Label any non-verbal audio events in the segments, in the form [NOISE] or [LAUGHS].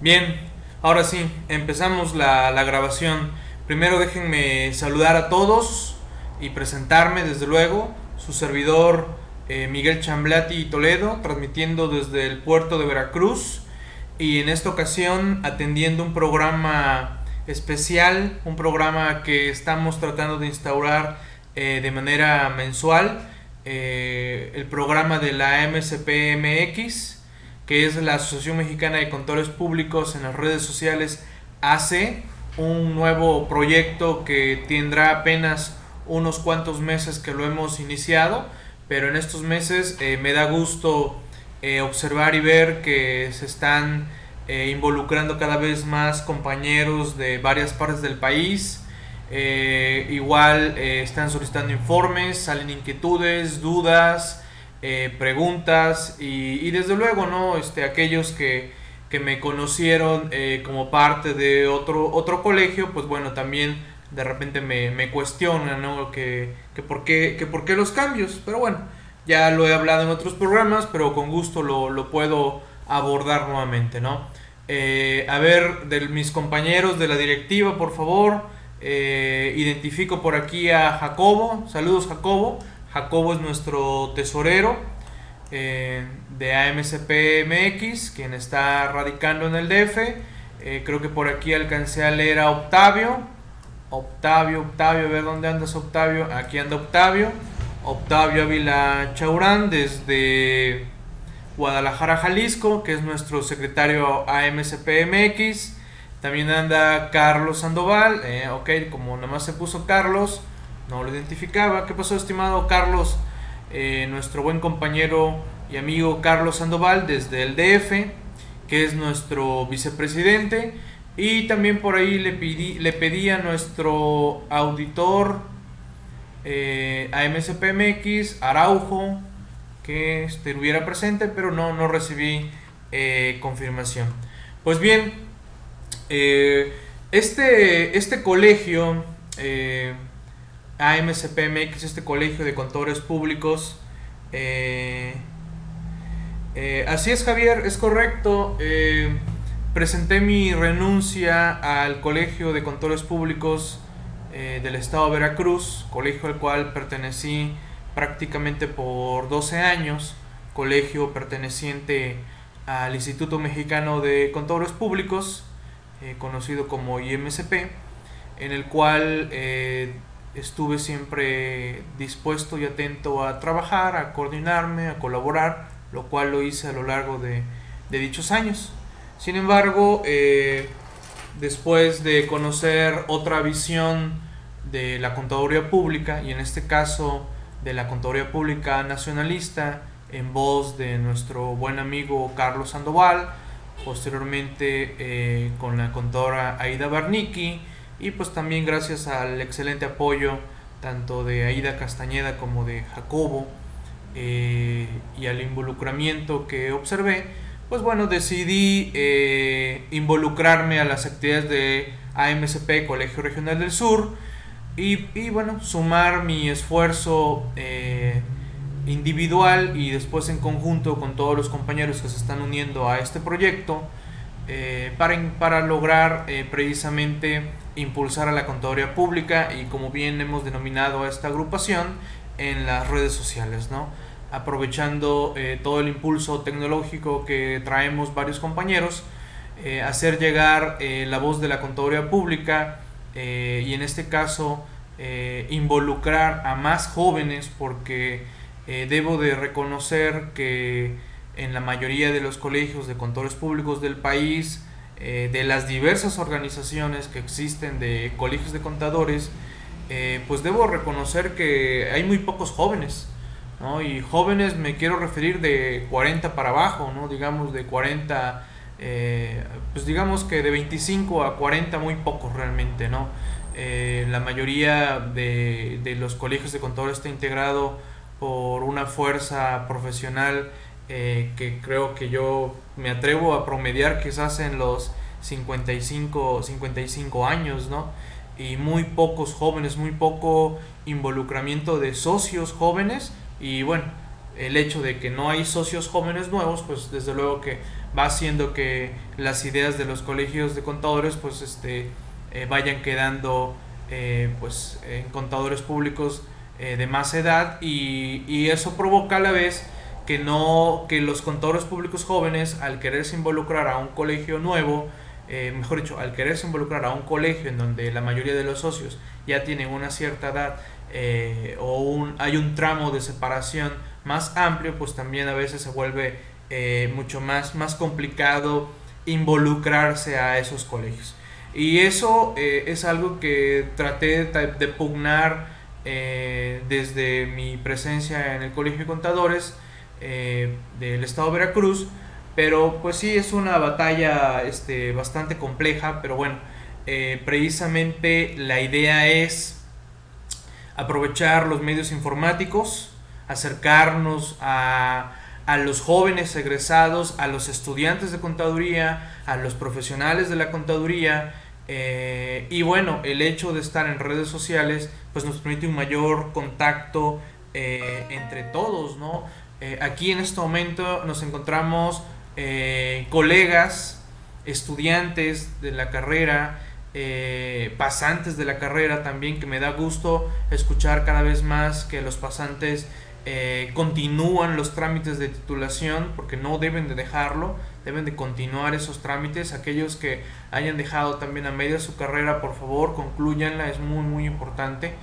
Bien, ahora sí, empezamos la, grabación. Primero déjenme saludar a todos y presentarme, desde luego, su servidor eh, Miguel Chamblati Toledo, transmitiendo desde el puerto de Veracruz y en esta ocasión atendiendo un programa especial, un programa que estamos tratando de instaurar eh, de manera mensual, eh, el programa de la MSPMX que es la Asociación Mexicana de Contadores Públicos en las redes sociales, hace un nuevo proyecto que tendrá apenas unos cuantos meses que lo hemos iniciado, pero en estos meses eh, me da gusto eh, observar y ver que se están eh, involucrando cada vez más compañeros de varias partes del país. igual están solicitando informes, salen inquietudes, dudas, eh, preguntas y, desde luego, ¿no? Este, aquellos que, que me conocieron eh, como parte de otro, otro colegio, pues bueno, también de repente me, me cuestionan, ¿no? Que, que, por qué, que por qué los cambios, pero bueno, ya lo he hablado en otros programas, pero con gusto lo, lo puedo abordar nuevamente, ¿no? Eh, a ver, de mis compañeros de la directiva, por favor, identifico por aquí a Jacobo, saludos Jacobo, Jacobo es nuestro tesorero eh, de AMCPMX, quien está radicando en el DF. Eh, creo que por aquí alcancé a leer a Octavio. Octavio, Octavio, a ver dónde andas Octavio. Aquí anda Octavio. Octavio Ávila Chaurán desde Guadalajara, Jalisco, que es nuestro secretario AMCPMX. También anda Carlos Sandoval, eh, ok, como nada más se puso Carlos, no lo identificaba. ¿Qué pasó, estimado Carlos? Eh, nuestro buen compañero y amigo Carlos Sandoval desde el DF, que es nuestro vicepresidente. Y también por ahí le, pedí, le a nuestro auditor eh, a MSPMX, Araujo, que estuviera presente, pero no, no recibí eh, confirmación. Pues bien, eh, este, este colegio AMCPMX, este colegio de contadores públicos. Eh, eh, así es, Javier, es correcto. Eh, presenté mi renuncia al colegio de contadores públicos del estado de Veracruz, colegio al cual pertenecí prácticamente por 12 años, colegio perteneciente al Instituto Mexicano de Contadores Públicos, conocido como IMCP, en el cual estuve siempre dispuesto y atento a trabajar, a coordinarme, a colaborar, lo cual lo hice a lo largo de, dichos años. Sin embargo, eh, después de conocer otra visión de la contaduría pública, y en este caso de la contaduría pública nacionalista, en voz de nuestro buen amigo Carlos Sandoval, posteriormente eh, con la contadora Aida Barnicki, y pues también gracias al excelente apoyo tanto de Aida Castañeda como de Jacobo eh, y al involucramiento que observé, pues bueno, decidí eh, involucrarme a las actividades de AMCP, Colegio Regional del Sur, y, bueno, sumar mi esfuerzo eh, individual y después en conjunto con todos los compañeros que se están uniendo a este proyecto, para, para lograr precisamente impulsar a la contaduría pública y como bien hemos denominado a esta agrupación en las redes sociales, ¿no? aprovechando eh, todo el impulso tecnológico que traemos varios compañeros, eh, hacer llegar eh, la voz de la contaduría pública y en este caso involucrar a más jóvenes porque debo de reconocer que en la mayoría de los colegios de contadores públicos del país eh, de las diversas organizaciones que existen de colegios de contadores, eh, pues debo reconocer que hay muy pocos jóvenes, ¿no? Y jóvenes me quiero referir de 40 para abajo, ¿no? Digamos de 40, eh, pues digamos que de 25 a 40 muy pocos realmente, ¿no? la mayoría de, de los colegios de contadores está integrado por una fuerza profesional eh, que creo que yo me atrevo a promediar quizás en los 55, 55 años, ¿no? Y muy pocos jóvenes, muy poco involucramiento de socios jóvenes y bueno, el hecho de que no hay socios jóvenes nuevos, pues desde luego que va haciendo que las ideas de los colegios de contadores pues este eh, vayan quedando eh, pues en contadores públicos de más edad y, y, eso provoca a la vez que no que los contadores públicos jóvenes al quererse involucrar a un colegio nuevo mejor dicho al quererse involucrar a un colegio en donde la mayoría de los socios ya tienen una cierta edad o un, hay un tramo de separación más amplio pues también a veces se vuelve eh, mucho más, más complicado involucrarse a esos colegios. Y eso eh, es algo que traté de, pugnar eh, desde mi presencia en el Colegio de Contadores del Estado de Veracruz, pero pues sí es una batalla este, bastante compleja, pero bueno, precisamente la idea es aprovechar los medios informáticos, acercarnos a a los jóvenes egresados, a los estudiantes de contaduría, a los profesionales de la contaduría. Eh, y bueno, el hecho de estar en redes sociales pues nos permite un mayor contacto eh, entre todos, ¿no? Eh, aquí en este momento nos encontramos colegas, estudiantes de la carrera, pasantes de la carrera también, que me da gusto escuchar cada vez más que los pasantes eh, continúan los trámites de titulación porque no deben de dejarlo, deben de continuar esos trámites. Aquellos que hayan dejado también a media su carrera, por favor, concluyanla, es muy muy importante.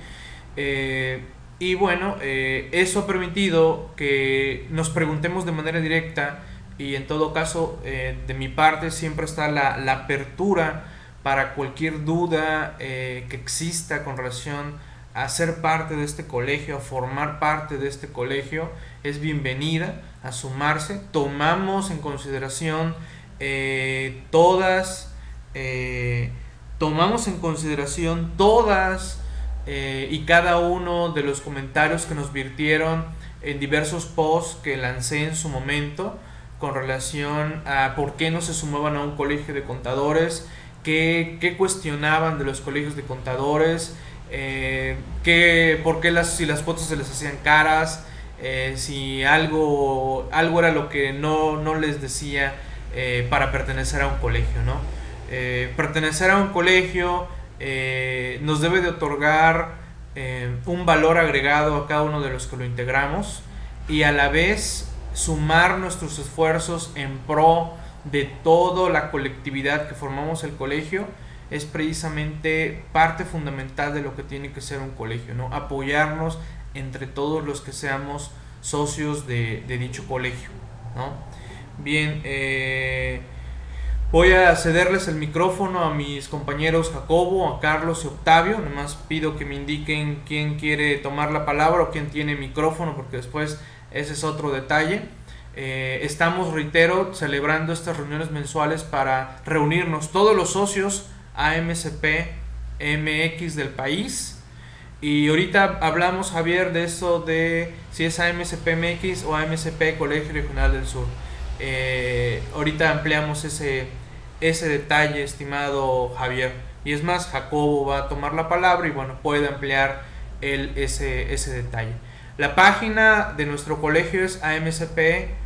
Eh, y bueno, eh, eso ha permitido que nos preguntemos de manera directa y en todo caso, de mi parte siempre está la, apertura para cualquier duda que exista con relación a ser parte de este colegio, a formar parte de este colegio, es bienvenida a sumarse. Tomamos en consideración eh, todas, eh, tomamos en consideración todas eh, y cada uno de los comentarios que nos virtieron en diversos posts que lancé en su momento con relación a por qué no se sumaban a un colegio de contadores, qué, qué cuestionaban de los colegios de contadores, eh, que, por qué las, si las fotos se les hacían caras, eh, si algo, algo era lo que no, no les decía para pertenecer a un colegio, ¿no? Pertenecer a un colegio nos debe de otorgar un valor agregado a cada uno de los que lo integramos y a la vez sumar nuestros esfuerzos en pro de toda la colectividad que formamos el colegio es precisamente parte fundamental de lo que tiene que ser un colegio, ¿no? Apoyarnos entre todos los que seamos socios de, dicho colegio, ¿no? Bien, eh, voy a cederles el micrófono a mis compañeros Jacobo, a Carlos y Octavio, nomás pido que me indiquen quién quiere tomar la palabra o quién tiene micrófono, porque después ese es otro detalle. Eh, estamos, reitero, celebrando estas reuniones mensuales para reunirnos todos los socios AMCP MX del país. Y ahorita hablamos, Javier, de eso de si es AMCP MX o AMCP Colegio Regional del Sur. Eh, ahorita ampliamos ese, ese detalle, estimado Javier. Y es más, Jacobo va a tomar la palabra y bueno, puede ampliar el, ese, ese detalle. La página de nuestro colegio es amcp.mx,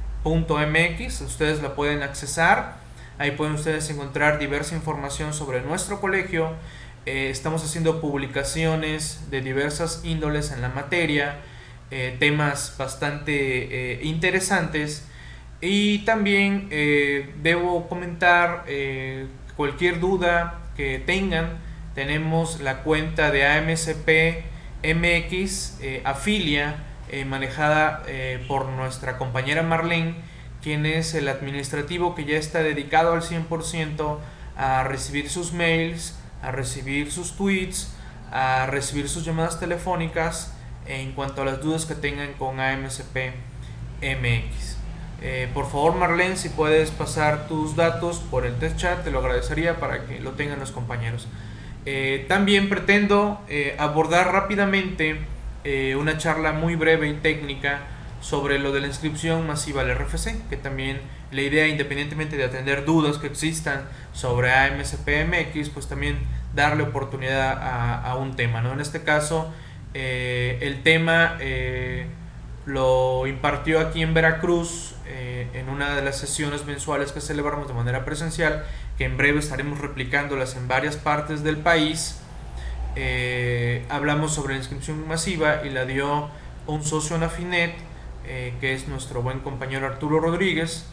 ustedes la pueden accesar Ahí pueden ustedes encontrar diversa información sobre nuestro colegio. Eh, estamos haciendo publicaciones de diversas índoles en la materia, eh, temas bastante eh, interesantes. Y también debo comentar cualquier duda que tengan. Tenemos la cuenta de AMCP MX Afilia, manejada por nuestra compañera Marlene quien es el administrativo que ya está dedicado al 100% a recibir sus mails, a recibir sus tweets, a recibir sus llamadas telefónicas en cuanto a las dudas que tengan con AMCP MX. Eh, por favor, Marlene, si puedes pasar tus datos por el test chat, te lo agradecería para que lo tengan los compañeros. Eh, también pretendo eh, abordar rápidamente una charla muy breve y técnica sobre lo de la inscripción masiva al RFC, que también la idea, independientemente de atender dudas que existan sobre AMSPMX, pues también darle oportunidad a, un tema. ¿no? En este caso, eh, el tema eh, lo impartió aquí en Veracruz eh, en una de las sesiones mensuales que celebramos de manera presencial, que en breve estaremos replicándolas en varias partes del país. Eh, hablamos sobre inscripción masiva y la dio un socio en Afinet, eh, que es nuestro buen compañero Arturo Rodríguez.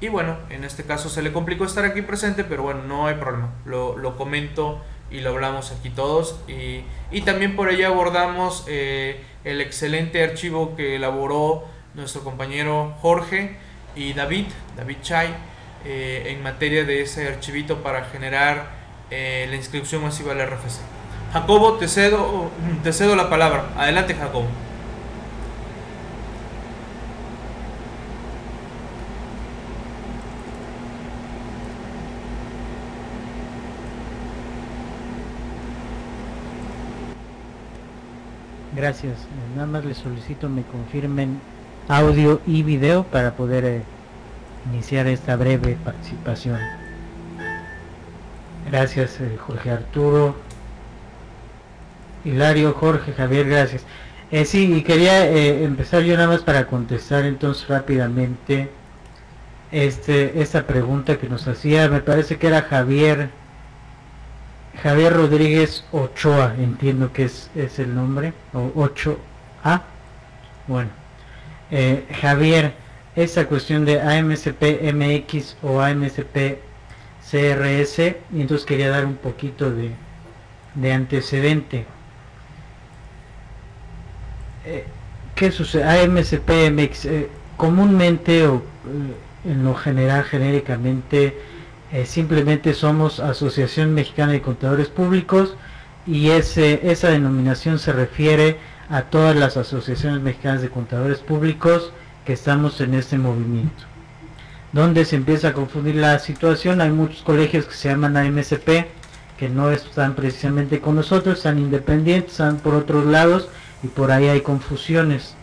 Y bueno, en este caso se le complicó estar aquí presente, pero bueno, no hay problema. Lo, lo comento y lo hablamos aquí todos. Y, y también por ello abordamos el excelente archivo que elaboró nuestro compañero Jorge y David, David Chay, eh, en materia de ese archivito para generar eh, la inscripción masiva al RFC. Jacobo, te cedo, te cedo la palabra. Adelante, Jacobo. Gracias. Nada más les solicito me confirmen audio y video para poder eh, iniciar esta breve participación. Gracias eh, Jorge Arturo, Hilario, Jorge, Javier, gracias. Eh, sí, y quería empezar yo nada más para contestar entonces rápidamente este, esta pregunta que nos hacía, me parece que era Javier, Javier Rodríguez Ochoa, entiendo que es, es el nombre, o 8A, bueno. Eh, Javier, esa cuestión de AMSP MX o AMSP CRS, y entonces quería dar un poquito de, antecedente. Eh, ¿Qué sucede? AMSP MX, eh, comúnmente o en lo general, genéricamente, simplemente somos Asociación Mexicana de Contadores Públicos y ese, esa denominación se refiere a todas las asociaciones mexicanas de contadores públicos que estamos en este movimiento. Donde se empieza a confundir la situación, hay muchos colegios que se llaman AMSP, que no están precisamente con nosotros, están independientes, están por otros lados y por ahí hay confusiones.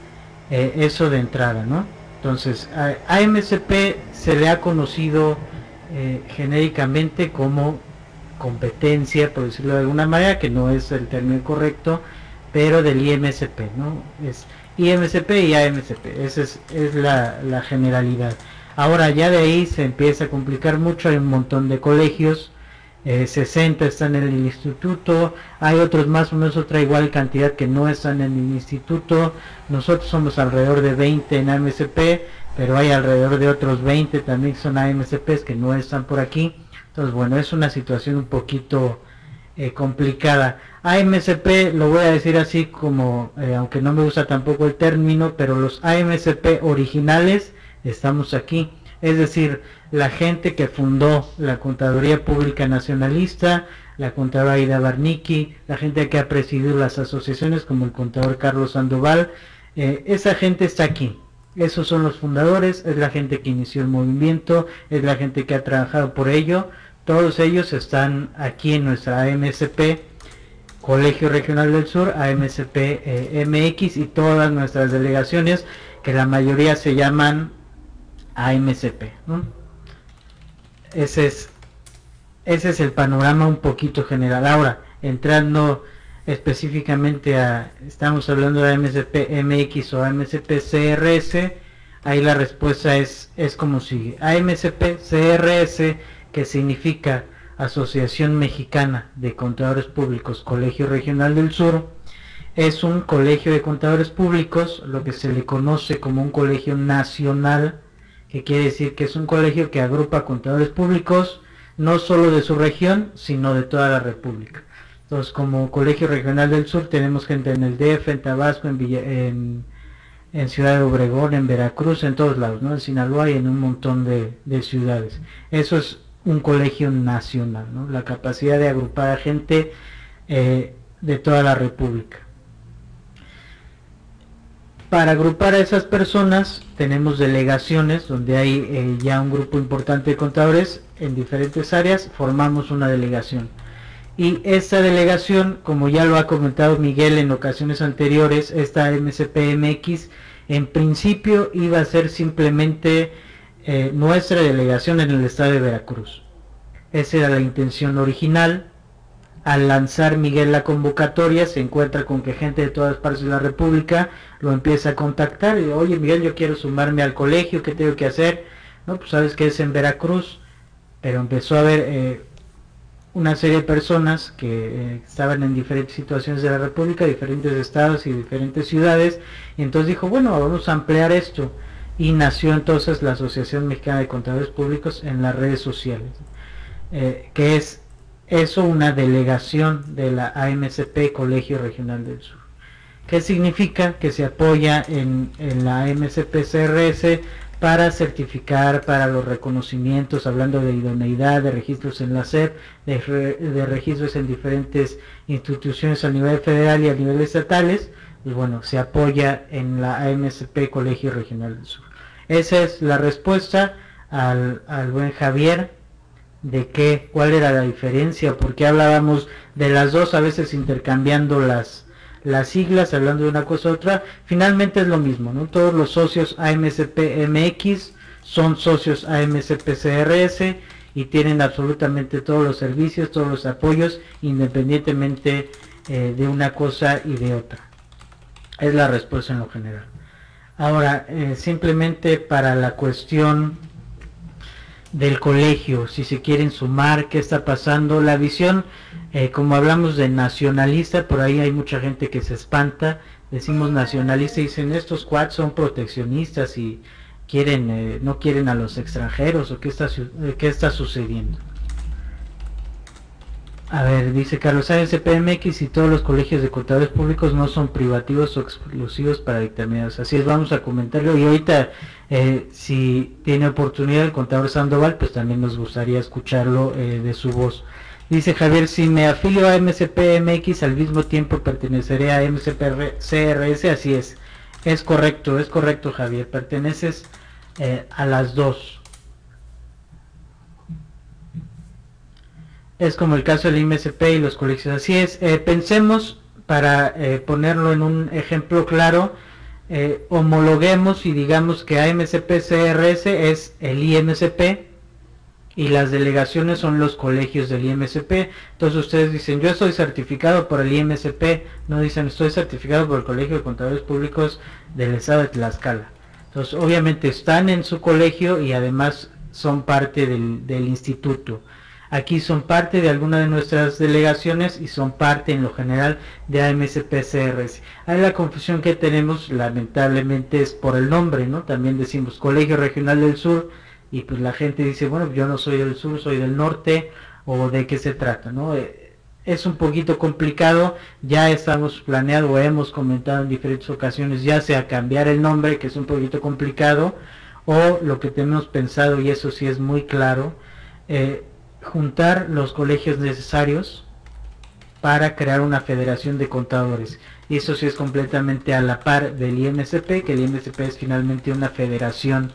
Eh, eso de entrada, ¿no? Entonces, a AMSP se le ha conocido eh, genéricamente como competencia, por decirlo de alguna manera, que no es el término correcto, pero del IMSP, ¿no? Es IMSP y AMSP, esa es, la, generalidad. Ahora ya de ahí se empieza a complicar mucho, hay un montón de colegios, 60 eh, están en el instituto, hay otros más o menos otra igual cantidad que no están en el instituto, nosotros somos alrededor de 20 en AMSP, pero hay alrededor de otros 20 también son AMSPs que no están por aquí, entonces bueno, es una situación un poquito eh, complicada. AMSP, lo voy a decir así como, eh, aunque no me gusta tampoco el término, pero los AMSP originales estamos aquí. Es decir, la gente que fundó la Contaduría Pública Nacionalista, la contadora Ida Barnicki, la gente que ha presidido las asociaciones como el contador Carlos Sandoval, eh, esa gente está aquí. Esos son los fundadores, es la gente que inició el movimiento, es la gente que ha trabajado por ello. Todos ellos están aquí en nuestra AMSP Colegio Regional del Sur, AMSP eh, MX y todas nuestras delegaciones, que la mayoría se llaman AMSP. Ese, es, ese es el panorama un poquito general. Ahora, entrando específicamente a, estamos hablando de AMSP MX o AMSP CRS, ahí la respuesta es, es como sigue. AMSP CRS, que significa Asociación Mexicana de Contadores Públicos Colegio Regional del Sur, es un colegio de contadores públicos, lo que se le conoce como un colegio nacional, que quiere decir que es un colegio que agrupa contadores públicos no solo de su región, sino de toda la República. Entonces, como Colegio Regional del Sur, tenemos gente en el DF, en Tabasco, en, en, Ciudad de Obregón, en Veracruz, en todos lados, ¿no? en Sinaloa y en un montón de, de ciudades. Eso es un colegio nacional, ¿no? la capacidad de agrupar a gente eh, de toda la República. Para agrupar a esas personas tenemos delegaciones donde hay eh, ya un grupo importante de contadores en diferentes áreas, formamos una delegación. Y esta delegación, como ya lo ha comentado Miguel en ocasiones anteriores, esta MCPMX, en principio iba a ser simplemente eh, nuestra delegación en el estado de Veracruz. Esa era la intención original. al lanzar Miguel la convocatoria se encuentra con que gente de todas partes de la República lo empieza a contactar y oye Miguel yo quiero sumarme al colegio, ¿qué tengo que hacer? No, pues sabes que es en Veracruz, pero empezó a haber eh, una serie de personas que eh, estaban en diferentes situaciones de la República, diferentes estados y diferentes ciudades, y entonces dijo, bueno, vamos a ampliar esto, y nació entonces la Asociación Mexicana de Contadores Públicos en las redes sociales, eh, que es eso una delegación de la AMCP Colegio Regional del Sur. ¿Qué significa? Que se apoya en, en la AMCP CRS para certificar para los reconocimientos, hablando de idoneidad, de registros en la SEP, de, registros en diferentes instituciones a nivel federal y a nivel estatales, y bueno, se apoya en la AMSP Colegio Regional del Sur. Esa es la respuesta al, al buen Javier de qué, cuál era la diferencia, porque hablábamos de las dos a veces intercambiando las, las siglas, hablando de una cosa u otra, finalmente es lo mismo, ¿no? Todos los socios AMCP MX son socios AMCP CRS y tienen absolutamente todos los servicios, todos los apoyos, independientemente eh, de una cosa y de otra. Es la respuesta en lo general. Ahora, eh, simplemente para la cuestión del colegio, si se quieren sumar, qué está pasando, la visión eh, como hablamos de nacionalista, por ahí hay mucha gente que se espanta, decimos nacionalista y dicen estos cuatro son proteccionistas y quieren, eh, no quieren a los extranjeros o qué está, eh, qué está sucediendo. A ver, dice Carlos ASPMX y todos los colegios de contadores públicos no son privativos o exclusivos para dictaminados. Así es, vamos a comentarlo. Y ahorita, si tiene oportunidad el contador Sandoval, pues también nos gustaría escucharlo de su voz. Dice Javier, si me afilio a MCPMX al mismo tiempo perteneceré a MCPCRS, así es. Es correcto, es correcto Javier, perteneces eh, a las dos. Es como el caso del MSP y los colegios, así es. Eh, pensemos, para eh, ponerlo en un ejemplo claro, homologuemos y digamos que AMCP-CRS es el IMCP y las delegaciones son los colegios del IMSP. Entonces ustedes dicen, yo estoy certificado por el IMSP, no dicen, estoy certificado por el Colegio de Contadores Públicos del Estado de Tlaxcala. Entonces obviamente están en su colegio y además son parte del, del instituto. Aquí son parte de alguna de nuestras delegaciones y son parte en lo general de AMSP-CRS. Hay la confusión que tenemos, lamentablemente, es por el nombre, ¿no? También decimos Colegio Regional del Sur, y pues la gente dice, bueno, yo no soy del sur, soy del norte, o de qué se trata, ¿no? Eh, es un poquito complicado, ya estamos planeado o hemos comentado en diferentes ocasiones, ya sea cambiar el nombre, que es un poquito complicado, o lo que tenemos pensado, y eso sí es muy claro, eh, juntar los colegios necesarios para crear una federación de contadores. Y eso sí es completamente a la par del IMSP, que el IMSP es finalmente una federación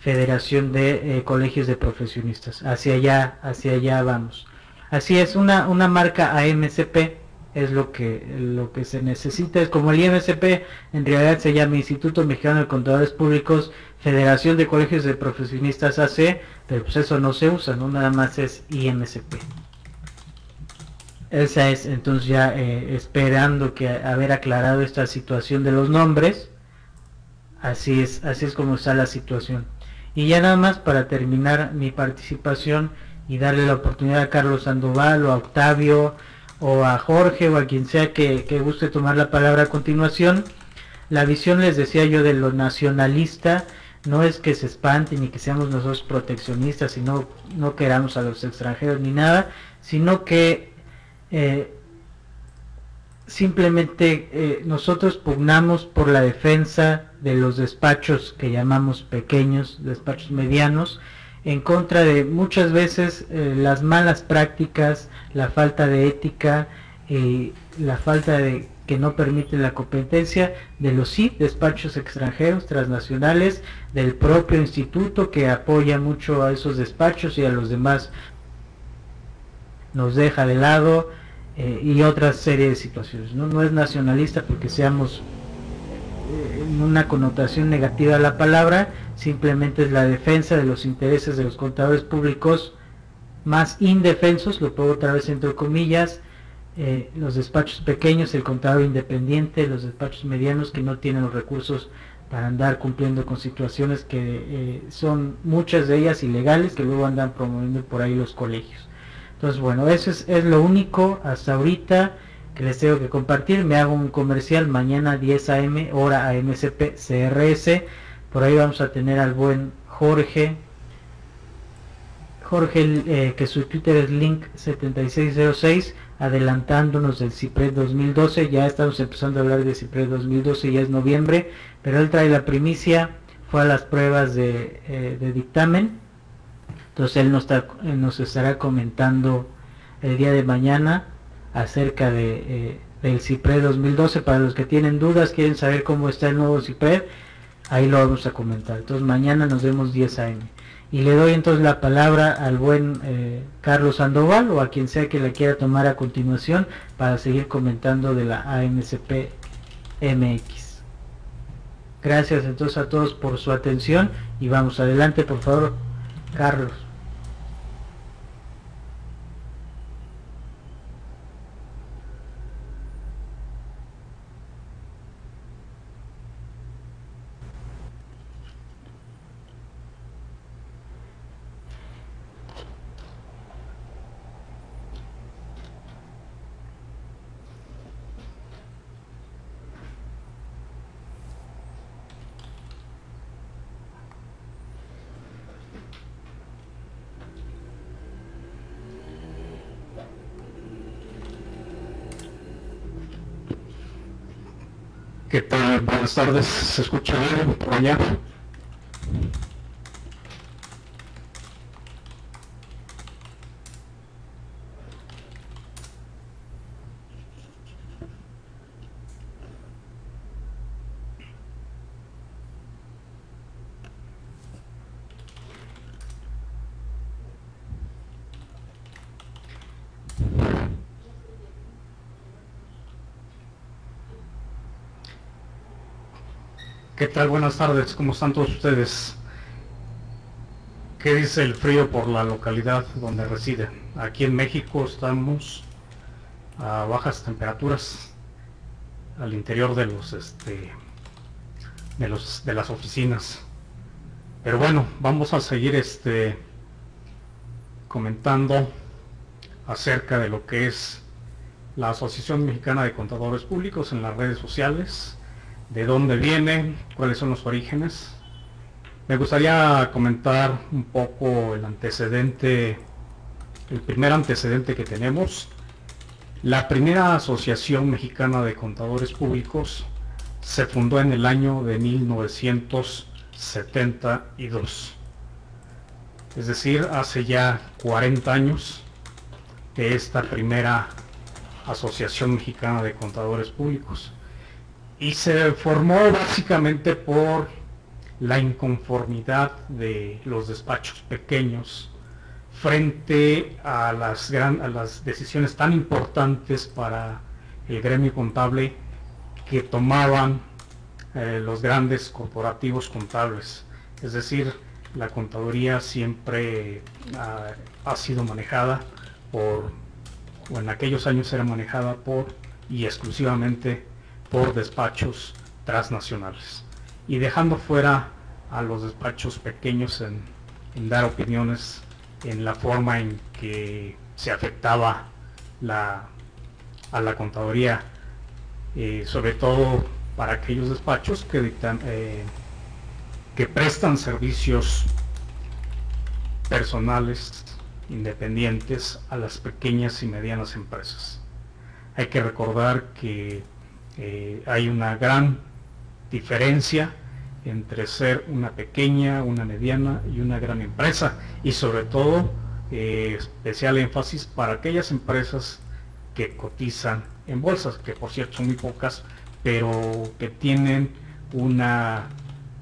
Federación de eh, Colegios de Profesionistas. Hacia allá, hacia allá vamos. Así es, una, una marca AMCP es lo que, lo que se necesita. Es como el IMCP, en realidad se llama Instituto Mexicano de Contadores Públicos, Federación de Colegios de Profesionistas AC, pero pues eso no se usa, ¿no? Nada más es IMCP. Esa es, entonces ya eh, esperando que haber aclarado esta situación de los nombres, así es, así es como está la situación. Y ya nada más para terminar mi participación y darle la oportunidad a Carlos Sandoval o a Octavio o a Jorge o a quien sea que, guste tomar la palabra a continuación. La visión, les decía yo, de lo nacionalista no es que se espante ni que seamos nosotros proteccionistas y no, no queramos a los extranjeros ni nada, sino que eh, simplemente eh, nosotros pugnamos por la defensa de los despachos que llamamos pequeños, despachos medianos, en contra de muchas veces eh, las malas prácticas, la falta de ética y la falta de que no permite la competencia de los sí despachos extranjeros, transnacionales, del propio instituto que apoya mucho a esos despachos y a los demás nos deja de lado eh, y otra serie de situaciones. ¿no? no es nacionalista porque seamos una connotación negativa la palabra, simplemente es la defensa de los intereses de los contadores públicos más indefensos, lo pongo otra vez entre comillas, eh, los despachos pequeños, el contador independiente, los despachos medianos que no tienen los recursos para andar cumpliendo con situaciones que eh, son muchas de ellas ilegales que luego andan promoviendo por ahí los colegios. Entonces, bueno, eso es, es lo único hasta ahorita que les tengo que compartir. Me hago un comercial mañana 10 a.m. hora AMCP CRS. Por ahí vamos a tener al buen Jorge. Jorge, eh, que su Twitter es link7606 adelantándonos del CIPRED 2012, ya estamos empezando a hablar de CIPRED 2012, ya es noviembre, pero él trae la primicia, fue a las pruebas de, eh, dictamen, entonces él nos, está, nos, estará comentando el día de mañana acerca de, eh, del CIPRED 2012, para los que tienen dudas, quieren saber cómo está el nuevo CIPRED, ahí lo vamos a comentar, entonces mañana nos vemos 10 a.m. Y le doy entonces la palabra al buen eh, Carlos Sandoval o a quien sea que la quiera tomar a continuación para seguir comentando de la AMCP MX. Gracias entonces a todos por su atención y vamos adelante por favor, Carlos. ¿Qué tal? Buenas tardes. ¿Se escucha bien por allá? ¿Qué tal? Buenas tardes, ¿cómo están todos ustedes? ¿Qué dice el frío por la localidad donde reside? Aquí en México estamos a bajas temperaturas al interior de los este de los de las oficinas. Pero bueno, vamos a seguir este comentando acerca de lo que es la Asociación Mexicana de Contadores Públicos en las redes sociales de dónde viene, cuáles son los orígenes. Me gustaría comentar un poco el antecedente, el primer antecedente que tenemos. La primera Asociación Mexicana de Contadores Públicos se fundó en el año de 1972. Es decir, hace ya 40 años de esta primera Asociación Mexicana de Contadores Públicos y se formó básicamente por la inconformidad de los despachos pequeños frente a las, a las decisiones tan importantes para el gremio contable que tomaban eh, los grandes corporativos contables. Es decir, la contaduría siempre ah, ha sido manejada por, o en aquellos años era manejada por y exclusivamente por despachos transnacionales y dejando fuera a los despachos pequeños en, dar opiniones en la forma en que se afectaba la, a la contaduría, eh, sobre todo para aquellos despachos que, dictan, eh, que prestan servicios personales independientes a las pequeñas y medianas empresas. Hay que recordar que eh, hay una gran diferencia entre ser una pequeña, una mediana y una gran empresa y sobre todo eh, especial énfasis para aquellas empresas que cotizan en bolsas, que por cierto son muy pocas, pero que tienen una,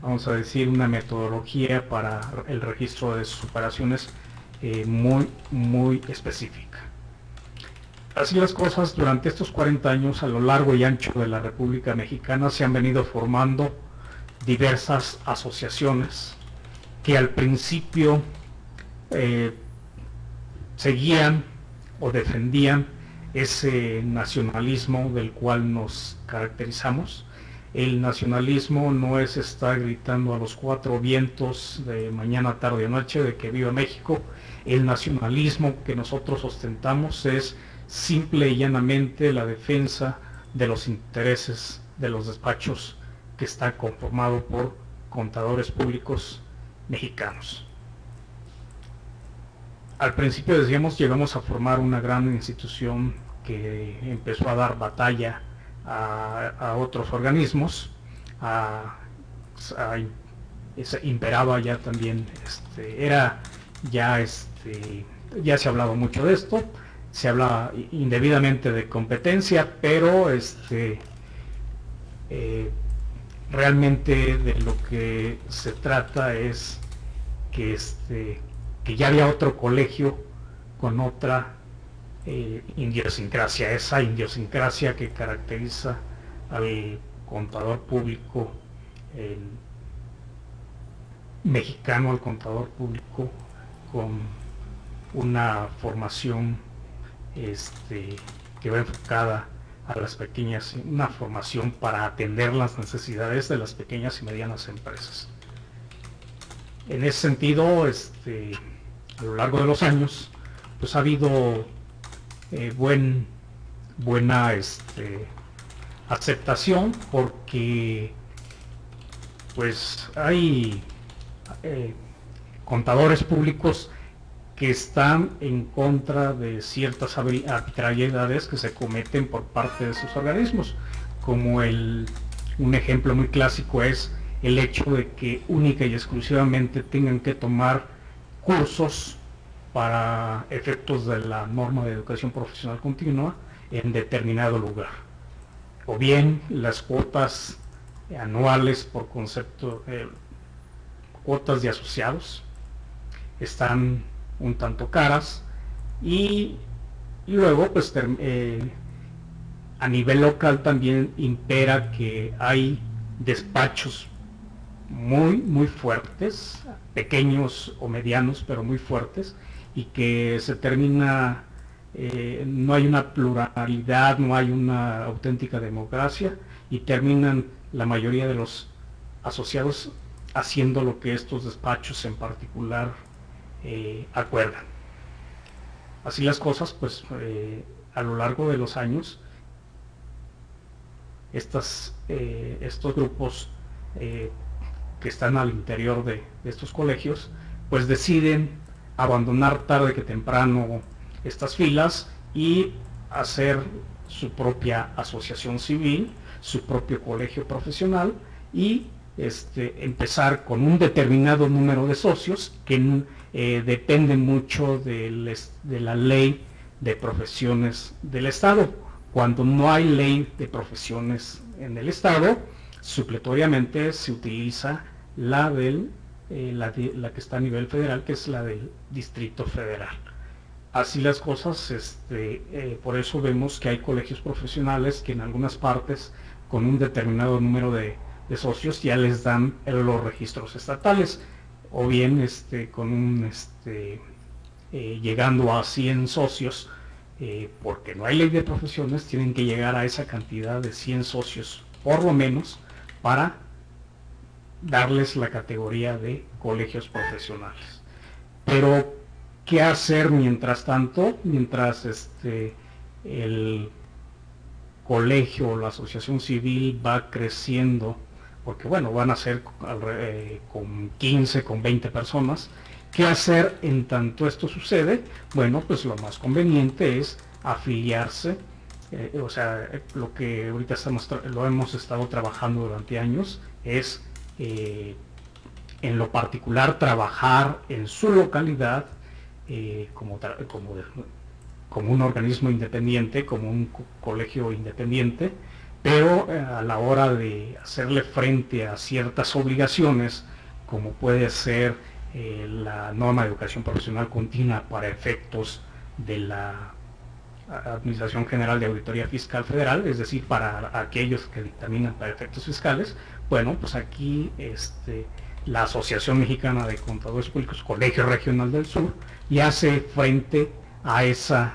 vamos a decir, una metodología para el registro de sus operaciones eh, muy, muy específica. Así las cosas, durante estos 40 años a lo largo y ancho de la República Mexicana se han venido formando diversas asociaciones que al principio eh, seguían o defendían ese nacionalismo del cual nos caracterizamos. El nacionalismo no es estar gritando a los cuatro vientos de mañana, tarde o noche de que viva México. El nacionalismo que nosotros ostentamos es simple y llanamente la defensa de los intereses de los despachos que está conformado por contadores públicos mexicanos. Al principio decíamos llegamos a formar una gran institución que empezó a dar batalla a, otros organismos, imperaba ya también, este, era ya, este, ya se ha hablado mucho de esto, se habla indebidamente de competencia, pero este, eh, realmente de lo que se trata es que, este, que ya había otro colegio con otra eh, idiosincrasia, esa idiosincrasia que caracteriza al contador público mexicano, al contador público con una formación este, que va enfocada a las pequeñas, una formación para atender las necesidades de las pequeñas y medianas empresas. En ese sentido, este, a lo largo de los años, pues ha habido eh, buen, buena este, aceptación porque pues hay eh, contadores públicos que están en contra de ciertas arbitrariedades que se cometen por parte de sus organismos, como el, un ejemplo muy clásico es el hecho de que única y exclusivamente tengan que tomar cursos para efectos de la norma de educación profesional continua en determinado lugar. O bien las cuotas anuales por concepto, eh, cuotas de asociados, están un tanto caras y, luego pues eh, a nivel local también impera que hay despachos muy muy fuertes pequeños o medianos pero muy fuertes y que se termina eh, no hay una pluralidad no hay una auténtica democracia y terminan la mayoría de los asociados haciendo lo que estos despachos en particular eh, acuerdan. Así las cosas, pues eh, a lo largo de los años, eh, estos grupos que están al interior de, estos colegios, pues deciden abandonar tarde que temprano estas filas y hacer su propia asociación civil, su propio colegio profesional y este, empezar con un determinado número de socios que eh, depende mucho de la ley de profesiones del Estado. Cuando no hay ley de profesiones en el Estado, supletoriamente se utiliza la, del, eh, la, que está a nivel federal, que es la del Distrito Federal. Así las cosas, este, eh, por eso vemos que hay colegios profesionales que en algunas partes, con un determinado número de, de socios, ya les dan los registros estatales o bien este, con un, este, eh, llegando a 100 socios, eh, porque no hay ley de profesiones, tienen que llegar a esa cantidad de 100 socios, por lo menos, para darles la categoría de colegios profesionales. Pero, ¿qué hacer mientras tanto? Mientras este, el colegio o la asociación civil va creciendo porque bueno, van a ser eh, con 15, con 20 personas. ¿Qué hacer en tanto esto sucede? Bueno, pues lo más conveniente es afiliarse, eh, o sea, lo que ahorita estamos lo hemos estado trabajando durante años es eh, en lo particular trabajar en su localidad como, como, como un organismo independiente, como un colegio independiente, pero eh, a la hora de hacerle frente a ciertas obligaciones, como puede ser eh, la norma de educación profesional continua para efectos de la Administración General de Auditoría Fiscal Federal, es decir, para aquellos que dictaminan para efectos fiscales, bueno, pues aquí este, la Asociación Mexicana de Contadores Públicos, Colegio Regional del Sur, ya hace frente a esa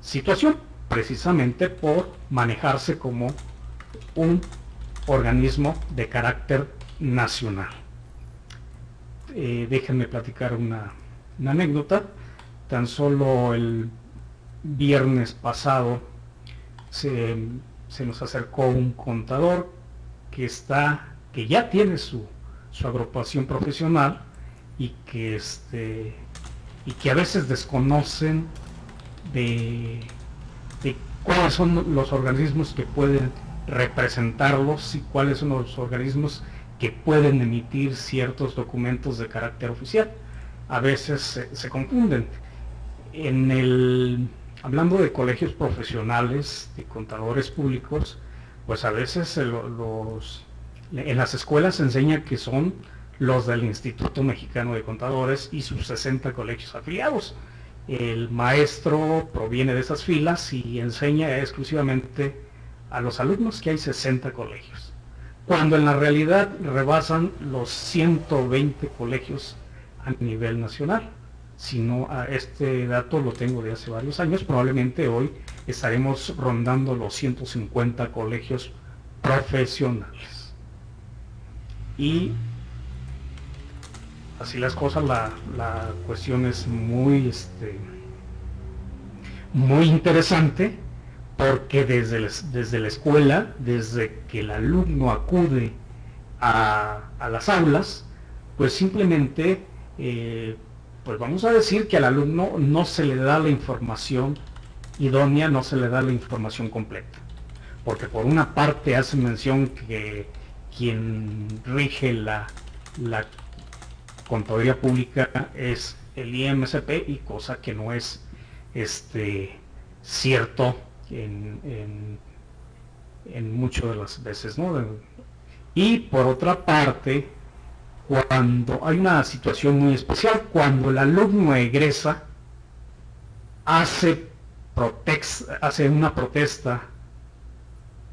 situación precisamente por manejarse como un organismo de carácter nacional. Eh, déjenme platicar una, anécdota. Tan solo el viernes pasado se, nos acercó un contador que está, que ya tiene su, su agrupación profesional y que este y que a veces desconocen de, de cuáles son los organismos que pueden representarlos y cuáles son los organismos que pueden emitir ciertos documentos de carácter oficial. A veces se, confunden. En el, hablando de colegios profesionales, de contadores públicos, pues a veces los, en las escuelas se enseña que son los del Instituto Mexicano de Contadores y sus 60 colegios afiliados. El maestro proviene de esas filas y enseña exclusivamente a los alumnos que hay 60 colegios, cuando en la realidad rebasan los 120 colegios a nivel nacional. Si no, este dato lo tengo de hace varios años, probablemente hoy estaremos rondando los 150 colegios profesionales. Y así las cosas, la, cuestión es muy, este, muy interesante porque desde, desde la escuela, desde que el alumno acude a, las aulas, pues simplemente, eh, pues vamos a decir que al alumno no se le da la información idónea, no se le da la información completa. Porque por una parte hace mención que quien rige la, la contaduría pública es el IMSP y cosa que no es este cierto en, en, muchas de las veces. Y por otra parte, cuando hay una situación muy especial, cuando el alumno egresa, hace, hace una protesta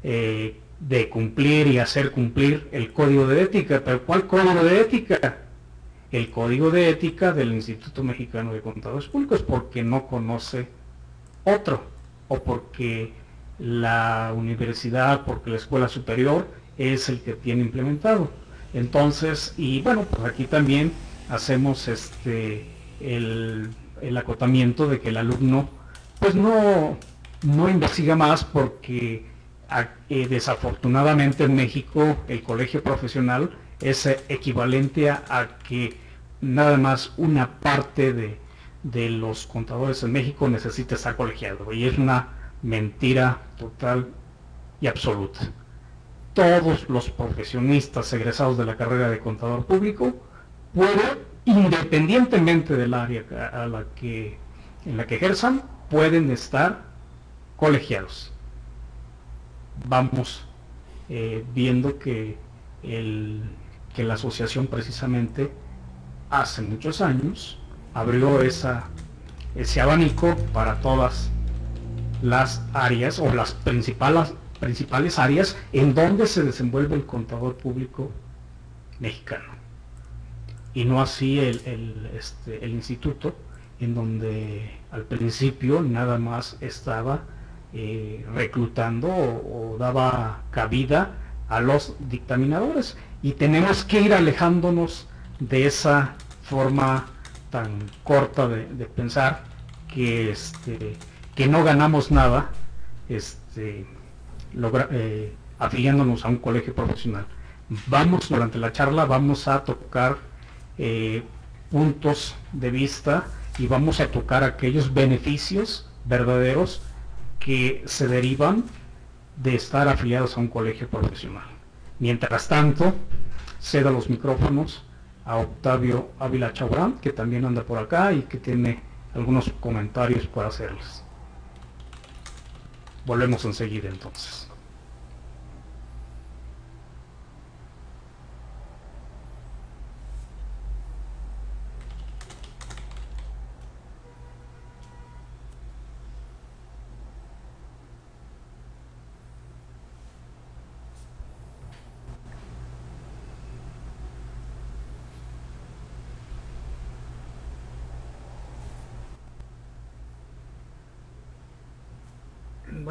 eh, de cumplir y hacer cumplir el código de ética. ¿Pero cuál código de ética? El código de ética del Instituto Mexicano de Contadores Públicos porque no conoce otro o porque la universidad, porque la escuela superior es el que tiene implementado. Entonces, y bueno, pues aquí también hacemos este el, acotamiento de que el alumno pues no, no investiga más porque eh, desafortunadamente en México el colegio profesional es equivalente a que nada más una parte de, de los contadores en México necesita estar colegiado y es una mentira total y absoluta. Todos los profesionistas egresados de la carrera de contador público pueden, independientemente del área a la que, en la que ejerzan, pueden estar colegiados. Vamos eh, viendo que, el, que la asociación precisamente hace muchos años abrió ese abanico para todas las áreas o las principales, principales áreas en donde se desenvuelve el contador público mexicano. Y no así el, el, este, instituto, en donde al principio nada más estaba eh, reclutando o, daba cabida a los dictaminadores. Y tenemos que ir alejándonos de esa forma tan corta de, pensar que, este, que no ganamos nada este, eh, afiliándonos a un colegio profesional. Vamos, durante la charla, vamos a tocar eh, puntos de vista y vamos a tocar aquellos beneficios verdaderos que se derivan de estar afiliados a un colegio profesional. Mientras tanto, ceda los micrófonos a Octavio Ávila Chabrán, que también anda por acá y que tiene algunos comentarios para hacerles. Volvemos enseguida entonces.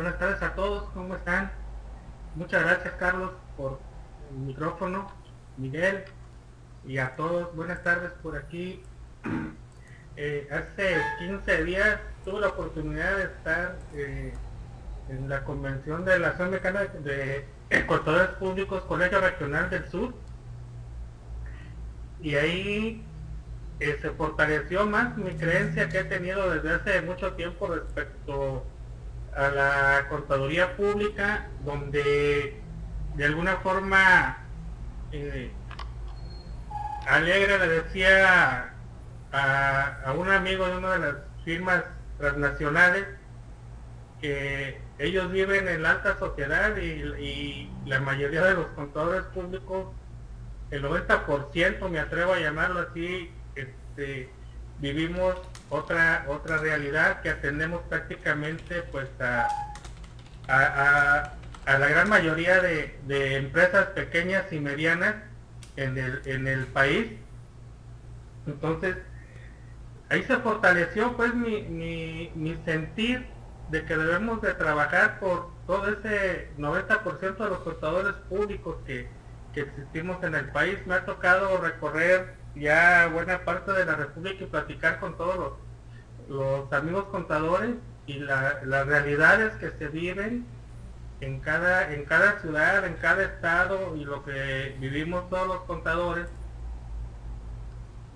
Buenas tardes a todos, ¿cómo están? Muchas gracias Carlos por el micrófono, Miguel y a todos, buenas tardes por aquí. [CLEARS THROAT] Eh, hace 15 días tuve la oportunidad de estar eh, en la convención de la Asociación Mexicana de Cortadores Públicos Colegio Regional del Sur y ahí eh, se fortaleció más mi creencia que he tenido desde hace mucho tiempo respecto a la contaduría pública, donde de alguna forma eh, alegre le decía a, un amigo de una de las firmas transnacionales que ellos viven en la alta sociedad y, y la mayoría de los contadores públicos, el 90% me atrevo a llamarlo así, este, vivimos otra otra realidad que atendemos prácticamente pues a, a, la gran mayoría de, empresas pequeñas y medianas en el, en el país. Entonces, ahí se fortaleció pues mi, mi, sentir de que debemos de trabajar por todo ese 90% de los contadores públicos que, que existimos en el país. Me ha tocado recorrer ya buena parte de la República y platicar con todos los, amigos contadores y las realidades que se viven en cada, en cada ciudad, en cada estado y lo que vivimos todos los contadores.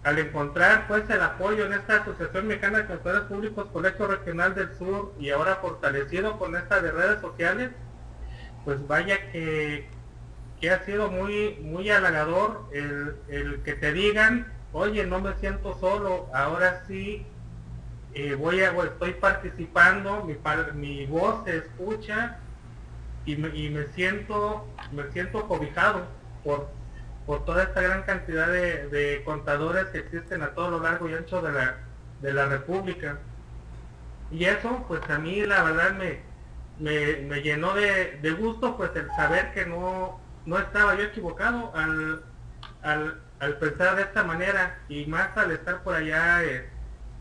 Al encontrar pues el apoyo en esta Asociación Mexicana de Contadores Públicos Colegio Regional del Sur y ahora fortalecido con esta de redes sociales, pues vaya que que ha sido muy, muy halagador el, que te digan, oye, no me siento solo, ahora sí eh, voy estoy participando, mi, mi voz se escucha y me, y me siento, me siento cobijado por, por toda esta gran cantidad de, contadores que existen a todo lo largo y ancho de la, de la República. Y eso, pues a mí la verdad me, me, llenó de, de, gusto, pues el saber que no, no estaba yo equivocado al, al, pensar de esta manera y más al estar por allá eh,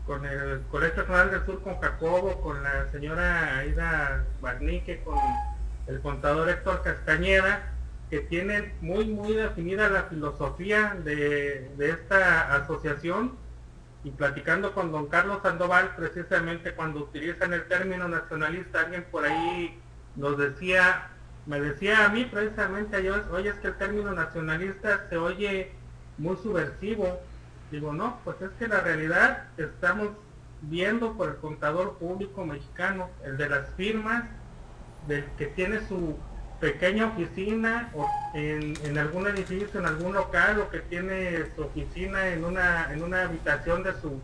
con el Colegio Nacional del Sur, con Jacobo, con la señora Aida Barnique, con el contador Héctor Castañeda, que tienen muy, muy definida la filosofía de, de esta asociación y platicando con don Carlos Sandoval, precisamente cuando utilizan el término nacionalista, alguien por ahí nos decía me decía a mí precisamente yo, oye, es que el término nacionalista se oye muy subversivo. Digo, no, pues es que la realidad estamos viendo por el contador público mexicano, el de las firmas, del que tiene su pequeña oficina o en, en, algún edificio, en algún local, o que tiene su oficina en una, en una habitación de su,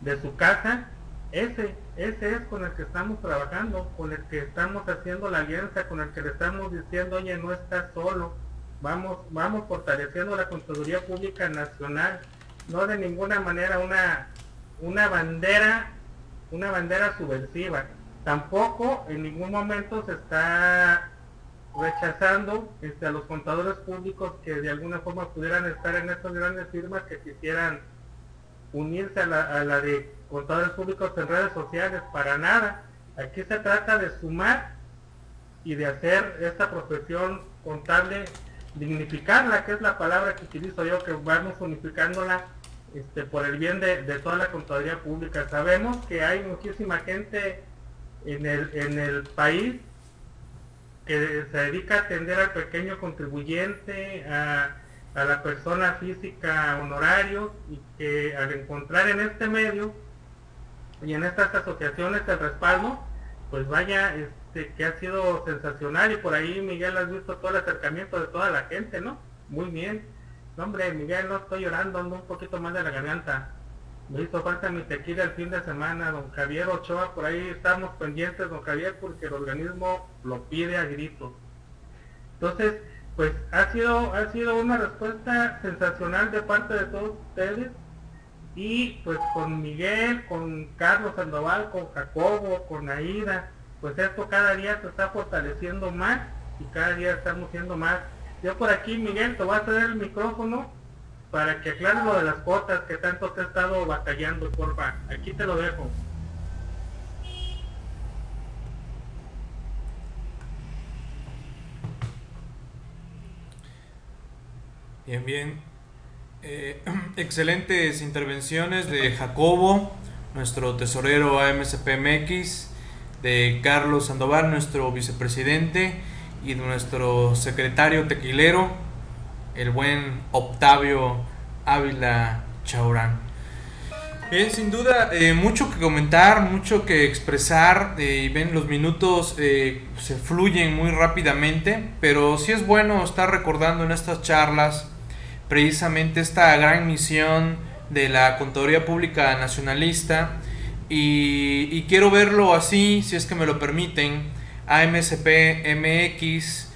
de su casa, ese, ese es con el que estamos trabajando, con el que estamos haciendo la alianza, con el que le estamos diciendo, oye, no estás solo, vamos, vamos fortaleciendo la Contaduría Pública Nacional, no de ninguna manera una, una bandera, una bandera subversiva. Tampoco en ningún momento se está rechazando este, a los contadores públicos que de alguna forma pudieran estar en estas grandes firmas que quisieran unirse a la, a la de contadores públicos en redes sociales, para nada. Aquí se trata de sumar y de hacer esta profesión contable, dignificarla, que es la palabra que utilizo yo, que vamos unificándola este, por el bien de, toda la contaduría pública. Sabemos que hay muchísima gente en el, en el país que se dedica a atender al pequeño contribuyente, a, a la persona física honorario y que al encontrar en este medio y en estas asociaciones el respaldo, pues vaya, este, que ha sido sensacional y por ahí Miguel has visto todo el acercamiento de toda la gente, ¿no? Muy bien. No, hombre, Miguel, no estoy llorando, ando un poquito más de la garganta. Me hizo falta mi tequila el fin de semana, don Javier Ochoa, por ahí estamos pendientes, don Javier, porque el organismo lo pide a gritos. Entonces, pues ha sido, ha sido una respuesta sensacional de parte de todos ustedes y pues con Miguel, con Carlos Sandoval, con Jacobo, con Aida, pues esto cada día se está fortaleciendo más y cada día estamos siendo más. Yo por aquí, Miguel, te voy a ceder el micrófono para que aclares lo de las cuotas que tanto te he estado batallando, porfa. Aquí te lo dejo. Bien, bien. Eh, [CLEARS THROAT] excelentes intervenciones de Jacobo, nuestro tesorero AMCPMX, de Carlos Sandoval, nuestro vicepresidente, y de nuestro secretario tequilero, el buen Octavio Ávila Chaurán. Bien, sin duda, eh, mucho que comentar, mucho que expresar, eh, y ven, los minutos se fluyen muy rápidamente, pero sí es bueno estar recordando en estas charlas precisamente esta gran misión de la Contaduría Pública Nacionalista, y, quiero verlo así, si es que me lo permiten, AMSP MX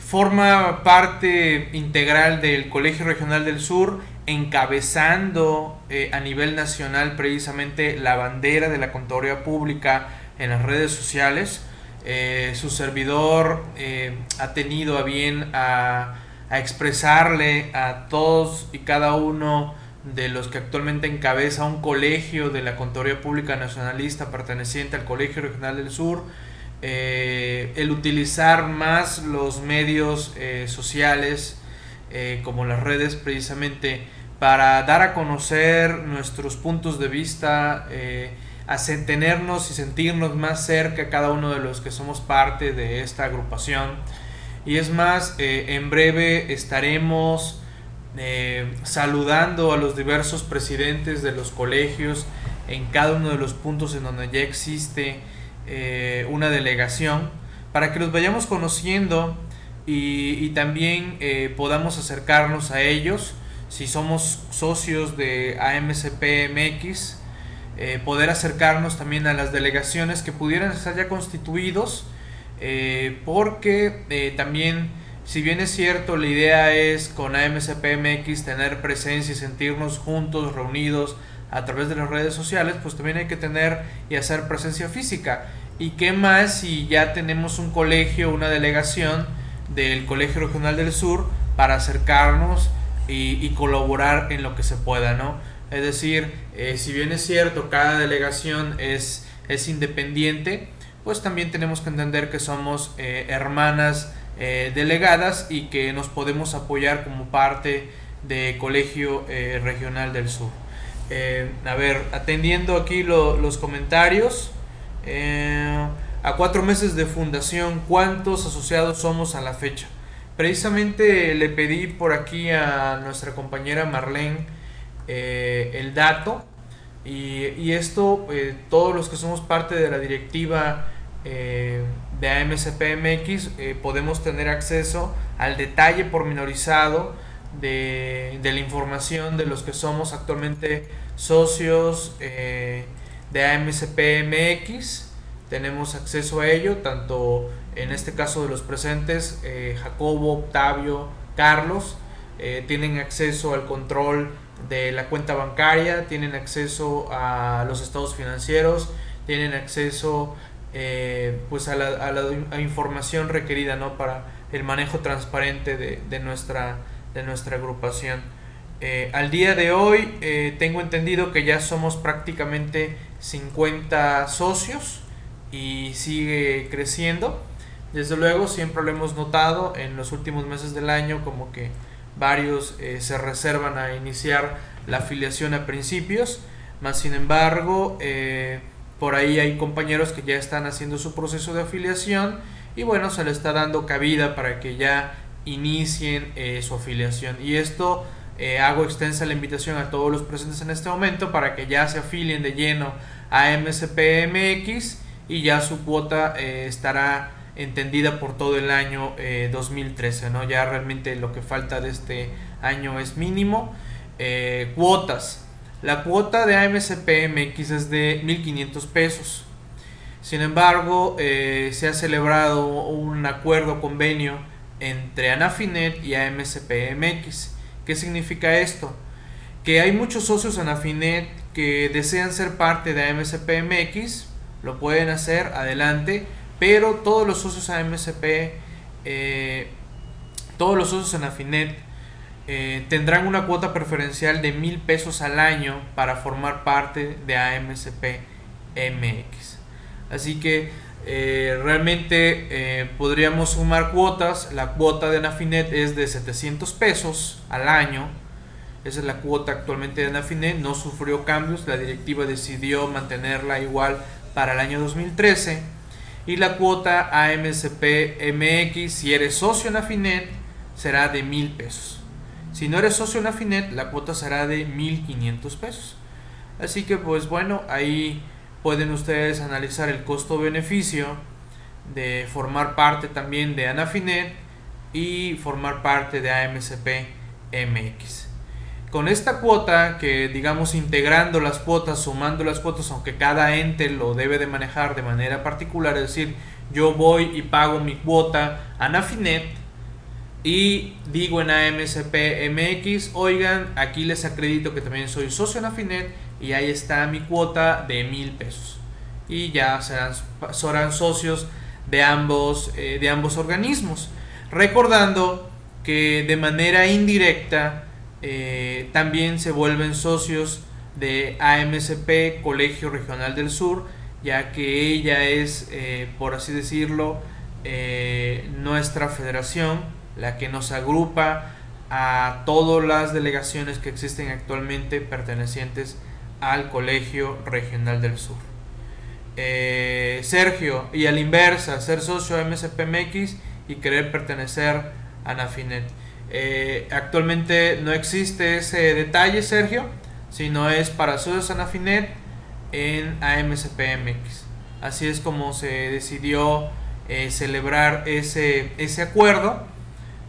forma parte integral del Colegio Regional del Sur, encabezando eh, a nivel nacional precisamente la bandera de la contaduría pública en las redes sociales. Eh, su servidor eh, ha tenido a bien a, expresarle a todos y cada uno de los que actualmente encabeza un colegio de la Contaduría Pública Nacionalista perteneciente al Colegio Regional del Sur, el utilizar más los medios sociales, eh, como las redes precisamente para dar a conocer nuestros puntos de vista, eh, tenernos y sentirnos más cerca cada uno de los que somos parte de esta agrupación. Y es más, eh, en breve estaremos saludando a los diversos presidentes de los colegios en cada uno de los puntos en donde ya existe una delegación para que los vayamos conociendo y, también eh, podamos acercarnos a ellos si somos socios de AMCPMX, eh, poder acercarnos también a las delegaciones que pudieran estar ya constituidos, eh, porque también, si bien es cierto, la idea es con AMCPMX tener presencia y sentirnos juntos, reunidos a través de las redes sociales, pues también hay que tener y hacer presencia física. ¿Y qué más si ya tenemos un colegio, una delegación? del Colegio Regional del Sur para acercarnos y, colaborar en lo que se pueda, ¿no? Es decir, eh, si bien es cierto, cada delegación es, es independiente, pues también tenemos que entender que somos eh, hermanas eh, delegadas y que nos podemos apoyar como parte de Colegio Regional del Sur. a ver, atendiendo aquí los comentarios. A cuatro meses de fundación, ¿cuántos asociados somos a la fecha? Precisamente le pedí por aquí a nuestra compañera Marlene eh, el dato. Y, esto, eh, todos los que somos parte de la directiva eh, de AMCPMX podemos tener acceso al detalle pormenorizado de, de, la información de los que somos actualmente socios de AMCPMX tenemos acceso a ello, tanto en este caso de los presentes, eh, Jacobo, Octavio, Carlos, eh, tienen acceso al control de la cuenta bancaria, tienen acceso a los estados financieros, tienen acceso eh, pues a la, información requerida ¿no? para el manejo transparente de, nuestra, de nuestra agrupación. al día de hoy tengo entendido que ya somos prácticamente 50 socios y sigue creciendo. Desde luego, siempre lo hemos notado en los últimos meses del año, como que varios eh, se reservan a iniciar la afiliación a principios, más sin embargo, eh, por ahí hay compañeros que ya están haciendo su proceso de afiliación y bueno, se le está dando cabida para que ya inicien eh, su afiliación. Y esto hago extensa la invitación a todos los presentes en este momento para que ya se afilien de lleno a MSPMX y ya su cuota estará entendida por todo el año 2013, eh, ¿no? Ya realmente lo que falta de este año es mínimo. Eh, cuotas. La cuota de AMCPMX es de 1.500 pesos. Sin embargo, se ha celebrado un acuerdo convenio entre Anafinet y AMCPMX. ¿Qué significa esto? Que hay muchos socios Anafinet que desean ser parte de AMCPMX, lo pueden hacer, adelante, pero todos los socios AMSP, eh, todos los socios en Afinet eh, tendrán una cuota preferencial de mil pesos al año para formar parte de AMSP MX. Así que Eh, realmente eh, podríamos sumar cuotas. La cuota de Anafinet es de 700 pesos al año. Esa es la cuota actualmente de Anafinet. No sufrió cambios. La directiva decidió mantenerla igual para el año 2013. Y la cuota AMCP MX, si eres socio en Afinet, será de 1000 pesos. Si no eres socio en Afinet, la cuota será de 1500 pesos. Así que pues bueno, ahí pueden ustedes analizar el costo-beneficio de formar parte también de Anafinet y formar parte de AMCP MX. Con esta cuota, que digamos integrando las cuotas, sumando las cuotas, aunque cada ente lo debe de manejar de manera particular, es decir, yo voy y pago mi cuota a Anafinet y digo en AMCP MX, oigan, aquí les acredito que también soy socio en Afinet y ahí está mi cuota de mil pesos. Y ya serán, serán socios de ambos, eh, de ambos organismos. Recordando que de manera indirecta eh, también se vuelven socios de AMCP, Colegio Regional del Sur, ya que ella es, eh, por así decirlo, nuestra federación la que nos agrupa a todas las delegaciones que existen actualmente pertenecientes al Colegio Regional del Sur. Eh, Sergio, y a la inversa, ser socio de MSPMX y querer pertenecer a Nafinet. Eh, actualmente no existe ese detalle, Sergio, sino es para socios a Nafinet en AMSPMX. Así es como se decidió eh, celebrar ese, ese acuerdo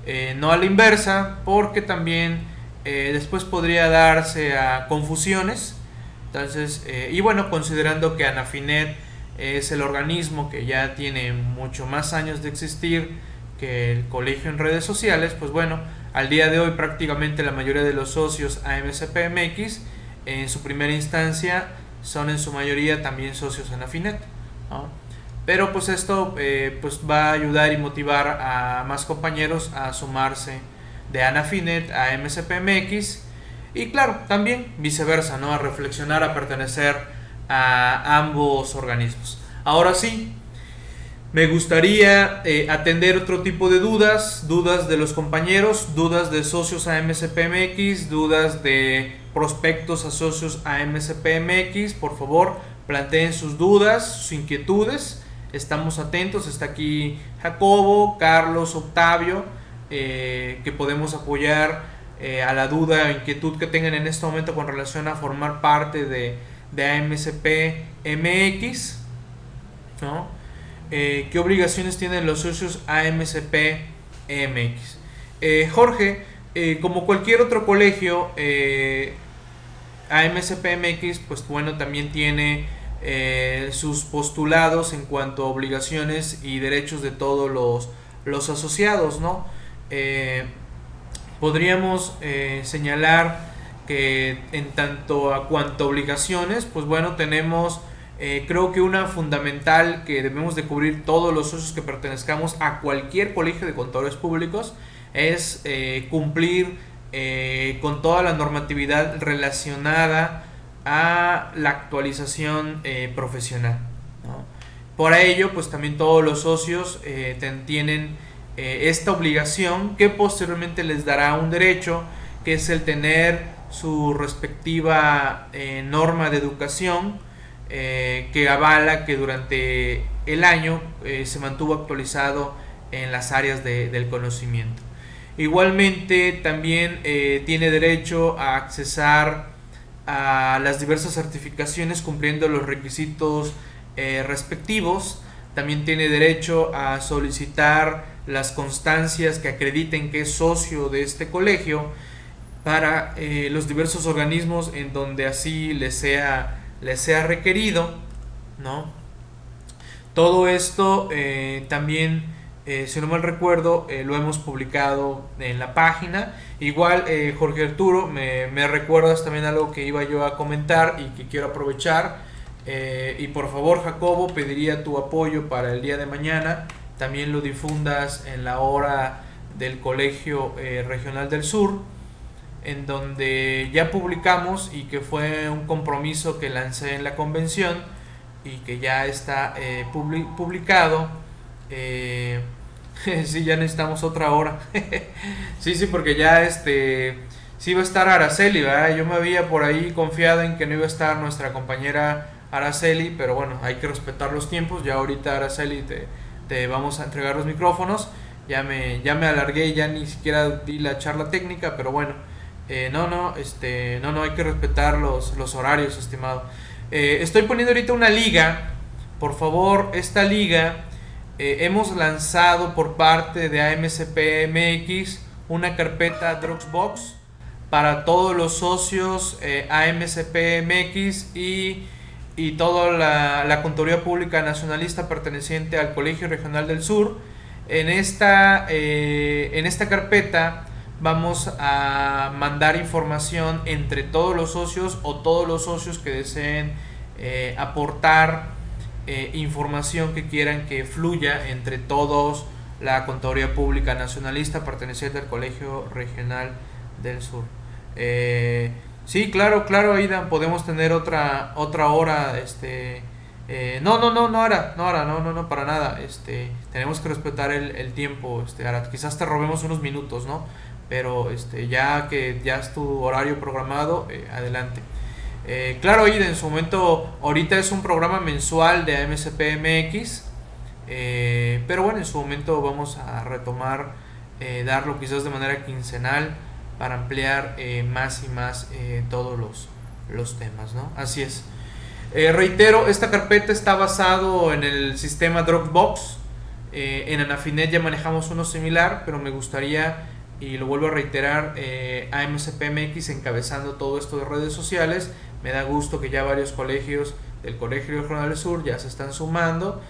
eh, no a la inversa, porque también después podría darse a confusiones. Entonces, y bueno, considerando que Anafinet es el organismo que ya tiene mucho más años de existir que el colegio en redes sociales, pues bueno, al día de hoy prácticamente la mayoría de los socios AMSPMX en su primera instancia son en su mayoría también socios Anafinet. Pero pues esto eh, pues va a ayudar y motivar a más compañeros a sumarse de Anafinet a MSPMX y claro, también viceversa, ¿no? A reflexionar, a pertenecer a ambos organismos. Ahora sí, me gustaría eh, atender otro tipo de dudas, dudas de los compañeros, dudas de socios a MSPMX, dudas de prospectos a socios a. Por favor, planteen sus dudas, sus inquietudes estamos atentos. Está aquí Jacobo, Carlos, Octavio, eh, que podemos apoyar eh, a la duda o inquietud que tengan en este momento con relación a formar parte de, de AMCP MX. Eh, ¿Qué obligaciones tienen los socios AMCP MX? Jorge, como cualquier otro colegio, AMCP MX, pues bueno, también tiene eh, sus postulados en cuanto a obligaciones y derechos de todos los, los asociados, ¿no? Eh, podríamos eh, señalar que en tanto a cuanto a obligaciones, pues bueno, tenemos creo que una fundamental que debemos de cubrir todos los socios que pertenezcamos a cualquier colegio de contadores públicos es cumplir con toda la normatividad relacionada a la actualización eh, profesional. Por ello, pues también todos los socios eh, tienen eh, esta obligación que posteriormente les dará un derecho, que es el tener su respectiva norma de educación que avala que durante el año se mantuvo actualizado en las áreas del conocimiento. Igualmente también tiene derecho a accesar a las diversas certificaciones cumpliendo los requisitos eh, respectivos. También tiene derecho a solicitar las constancias que acrediten que es socio de este colegio para eh, los diversos organismos en donde así le sea, le sea requerido. ¿no? Todo esto eh, también eh, si no mal recuerdo, eh, lo hemos publicado en la página. Igual, Jorge Arturo, me, me, recuerdas también algo que iba yo a comentar y que quiero aprovechar. y por favor, Jacobo, pediría tu apoyo para el día de mañana. También lo difundas en la hora del Colegio Regional del Sur, en donde ya publicamos y que fue un compromiso que lancé en la convención y que ya está eh, publicado. Eh, [LAUGHS] sí, ya necesitamos otra hora. [LAUGHS] sí, sí, porque ya este sí iba a estar Araceli, ¿verdad? Yo me había por ahí confiado en que no iba a estar nuestra compañera Araceli, pero bueno, hay que respetar los tiempos. Ya ahorita Araceli te, te vamos a entregar los micrófonos. Ya me, ya me alargué, ya ni siquiera di la charla técnica, pero bueno, eh, no, no, este, no, no, hay que respetar los, los horarios, estimado. Eh, estoy poniendo ahorita una liga, por favor, esta liga eh, hemos lanzado por parte de AMCPMX una carpeta Dropbox para todos los socios AMCPMX y y toda la, la Pública Nacionalista perteneciente al Colegio Regional del Sur. En esta, en esta carpeta vamos a mandar información entre todos los socios o todos los socios que deseen eh, aportar eh, información que quieran que fluya entre todos la Contaduría Pública Nacionalista perteneciente al Colegio Regional del Sur. Sí, claro, claro, Aidan, podemos tener otra otra hora, este... Eh, no, no, no, no ahora, no ahora, no, no, no, para nada, este, tenemos que respetar el, tiempo, este, ahora quizás te robemos unos minutos, ¿no? Pero, este, ya que ya es tu horario programado, eh, adelante. Eh, claro, Aida, en su momento, ahorita es un programa mensual de AMCPMX, pero bueno, en su momento vamos a retomar, darlo quizás de manera quincenal, para ampliar eh, más y más eh, todos los, los, temas, ¿no? Así es. Eh, reitero, esta carpeta está basado en el sistema Dropbox. en Anafinet ya manejamos uno similar, pero me gustaría, y lo vuelvo a reiterar, AMCPMX encabezando todo esto de redes sociales. Me da gusto que ya varios colegios del Colegio Regional del Sur ya se están sumando.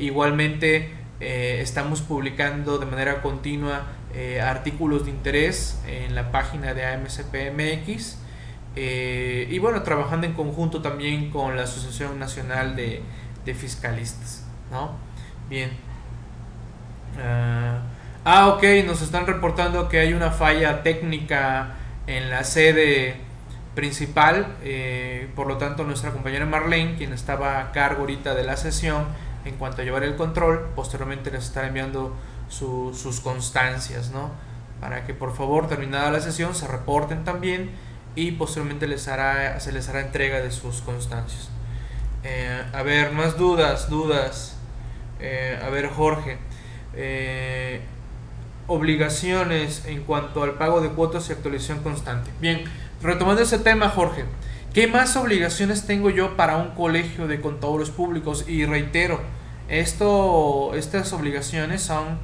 igualmente estamos publicando de manera continua eh, artículos de interés en la página de AMCPMX eh, y bueno, trabajando en conjunto también con la Asociación Nacional de, Fiscalistas. ¿no? Bien. ah, ah ok, nos están reportando que hay una falla técnica en la sede principal, eh, por lo tanto nuestra compañera Marlene, quien estaba a cargo ahorita de la sesión, en cuanto a llevar el control, posteriormente les estará enviando sus constancias, ¿no? Para que por favor, terminada la sesión, se reporten también y posteriormente les hará, se les hará entrega de sus constancias. Eh, a ver, más dudas, dudas. Eh, a ver, Jorge. Obligaciones en cuanto al pago de cuotas y actualización constante. Bien, retomando ese tema, Jorge. ¿Qué más obligaciones tengo yo para un colegio de contadores públicos? Y reitero, esto, estas obligaciones son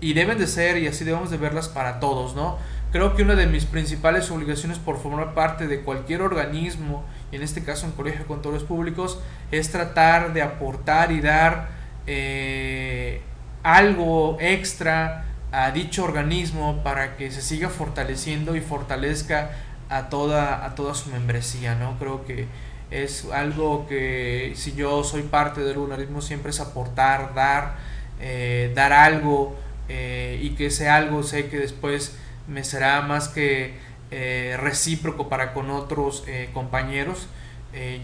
y deben de ser y así debemos de verlas para todos, ¿no? Creo que una de mis principales obligaciones por formar parte de cualquier organismo, y en este caso en Colegio de Contadores Públicos, es tratar de aportar y dar eh, algo extra a dicho organismo para que se siga fortaleciendo y fortalezca a toda, a toda su membresía, ¿no? Creo que es algo que si yo soy parte del organismo siempre es aportar, dar, eh, dar algo eh, y que ese algo sé que después me será más que eh, recíproco para con otros compañeros,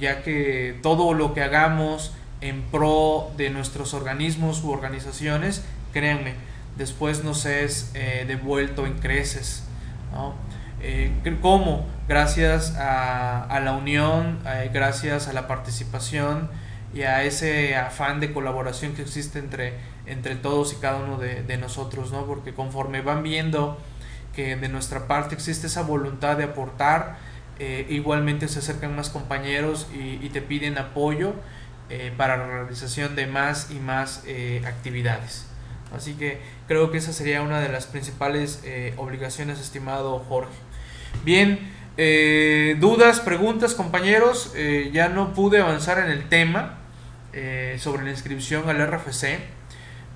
ya que todo lo que hagamos en pro de nuestros organismos u organizaciones, créanme, después nos es devuelto en creces. ¿no? ¿Cómo? Gracias a, la unión, gracias a la participación y a ese afán de colaboración que existe entre entre todos y cada uno de, nosotros, ¿no? Porque conforme van viendo que de nuestra parte existe esa voluntad de aportar, eh, igualmente se acercan más compañeros y, te piden apoyo eh, para la realización de más y más eh, actividades. Así que creo que esa sería una de las principales obligaciones, estimado Jorge. Bien, dudas, preguntas, compañeros. ya no pude avanzar en el tema sobre la inscripción al RFC.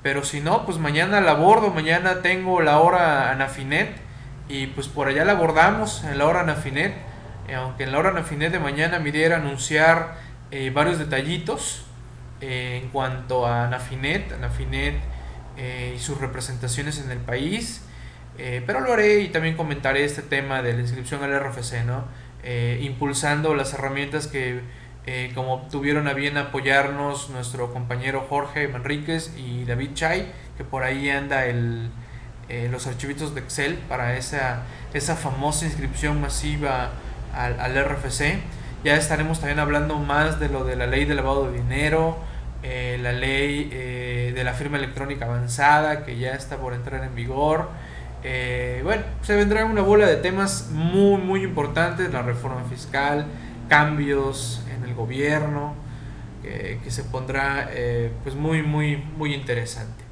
Pero si no, pues mañana la abordo, mañana tengo la hora Anafinet y pues por allá la abordamos en la hora Anafinet. Eh, aunque en la hora Anafinet de mañana me diera anunciar eh, varios detallitos eh, en cuanto a Anafinet, Anafinet y sus representaciones en el país. pero lo haré y también comentaré este tema de la inscripción al RFC, ¿no? impulsando las herramientas que eh, como tuvieron a bien apoyarnos nuestro compañero Jorge Manríquez y David Chay, que por ahí anda el, eh, los archivitos de Excel para esa, esa famosa inscripción masiva al, al, RFC. Ya estaremos también hablando más de lo de la ley de lavado de dinero, eh, la ley eh, de la firma electrónica avanzada que ya está por entrar en vigor. bueno, se vendrá una bola de temas muy, muy importantes, la reforma fiscal, cambios en el gobierno, que se pondrá pues muy, muy, muy interesante.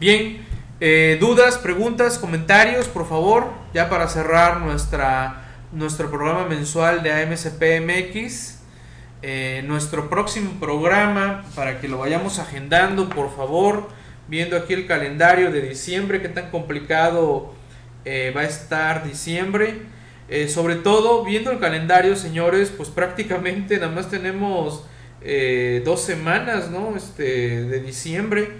Bien, eh, dudas, preguntas, comentarios, por favor, ya para cerrar nuestra, nuestro programa mensual de AMCPMX. Eh, nuestro próximo programa, para que lo vayamos agendando, por favor, viendo aquí el calendario de diciembre, qué tan complicado eh, va a estar diciembre. sobre todo, viendo el calendario, señores, pues prácticamente nada más tenemos dos semanas, ¿no? Este, de diciembre.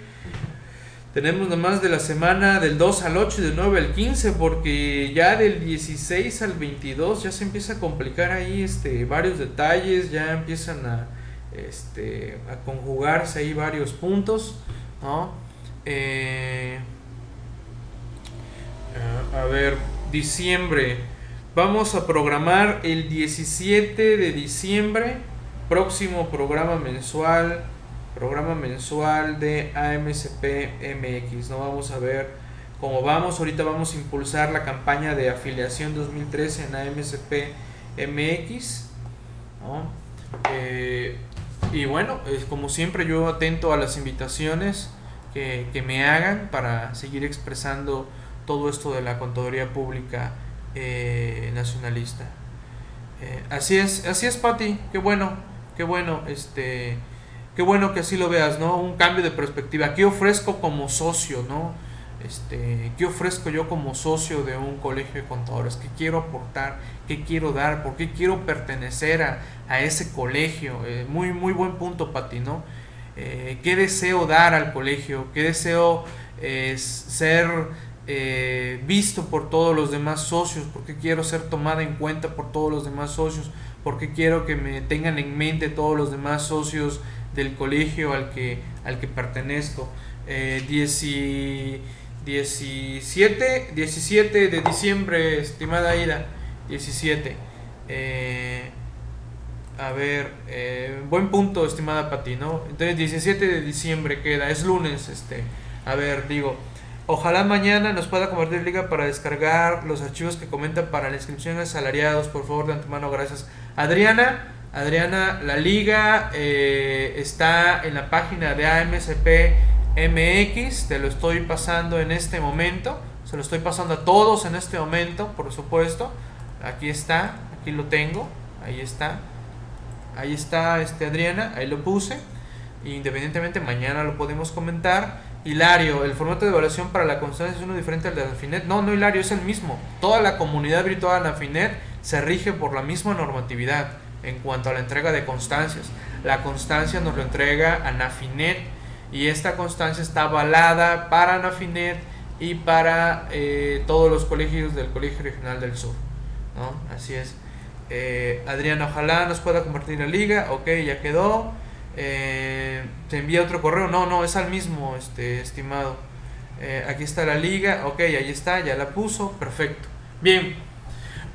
Tenemos nomás de la semana del 2 al 8 y del 9 al 15, porque ya del 16 al 22 ya se empieza a complicar ahí este, varios detalles, ya empiezan a, este, a conjugarse ahí varios puntos. Eh, a ver, diciembre. Vamos a programar el 17 de diciembre, próximo programa mensual programa mensual de AMCP MX. No vamos a ver cómo vamos. Ahorita vamos a impulsar la campaña de afiliación 2013 en AMCP MX. Eh, y bueno, es como siempre yo atento a las invitaciones que, me hagan para seguir expresando todo esto de la contaduría pública eh, nacionalista. Eh, así es, así es, Patti. Qué bueno, qué bueno. Este, qué bueno que así lo veas, ¿no? Un cambio de perspectiva. ¿Qué ofrezco como socio, ¿no? Este, ¿Qué ofrezco yo como socio de un colegio de contadores? ¿Qué quiero aportar? ¿Qué quiero dar? ¿Por qué quiero pertenecer a, ese colegio? Eh, muy, muy buen punto para ti, ¿no? Eh, ¿Qué deseo dar al colegio? ¿Qué deseo eh, ser visto por todos los demás socios? ¿Por qué quiero ser tomada en cuenta por todos los demás socios? ¿Por qué quiero que me tengan en mente todos los demás socios del colegio al que, al que pertenezco. Eh, 17, 17 de diciembre, estimada Ida, 17. Eh, a ver, eh, buen punto, estimada Pati, ¿no? Entonces, 17 de diciembre queda, es lunes, este. A ver, digo, ojalá mañana nos pueda convertir liga para descargar los archivos que comenta para la inscripción de asalariados, por favor, de antemano, gracias. Adriana, Adriana, la liga eh, está en la página de AMSP MX, te lo estoy pasando en este momento, se lo estoy pasando a todos en este momento, por supuesto. Aquí está, aquí lo tengo, ahí está. Ahí está este Adriana, ahí lo puse. Independientemente, mañana lo podemos comentar. Hilario, el formato de evaluación para la constancia es uno diferente al de Anafinet. No, no, Hilario, es el mismo. Toda la comunidad virtual Anafinet se rige por la misma normatividad en cuanto a la entrega de constancias. La constancia nos lo entrega Anafinet y esta constancia está avalada para Anafinet y para eh, todos los colegios del Colegio Regional del Sur. ¿no? Así es. Eh, ojalá nos pueda compartir la liga. Ok, ya quedó. Eh, ¿Te envía otro correo? No, no, es al mismo, este, estimado. aquí está la liga. Ok, ahí está, ya la puso. Perfecto. Bien.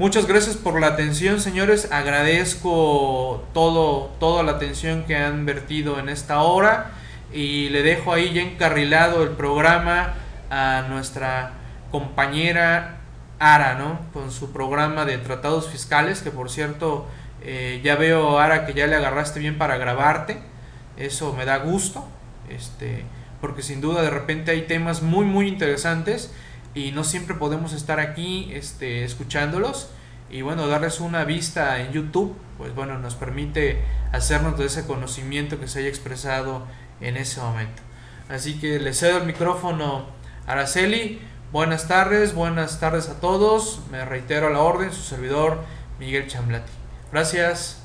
Muchas gracias por la atención, señores. Agradezco todo, toda la atención que han vertido en esta hora. Y le dejo ahí ya encarrilado el programa a nuestra compañera Ara, ¿no? Con su programa de tratados fiscales, que por cierto, eh, ya veo, Ara, que ya le agarraste bien para grabarte. Eso me da gusto. Este, porque sin duda de repente hay temas muy, muy interesantes y no siempre podemos estar aquí este, escuchándolos y bueno, darles una vista en YouTube, pues bueno, nos permite hacernos de ese conocimiento que se haya expresado en ese momento. Así que le cedo el micrófono a Araceli. Buenas tardes, buenas tardes a todos. Me reitero a la orden, su servidor Miguel Chamblati. Gracias.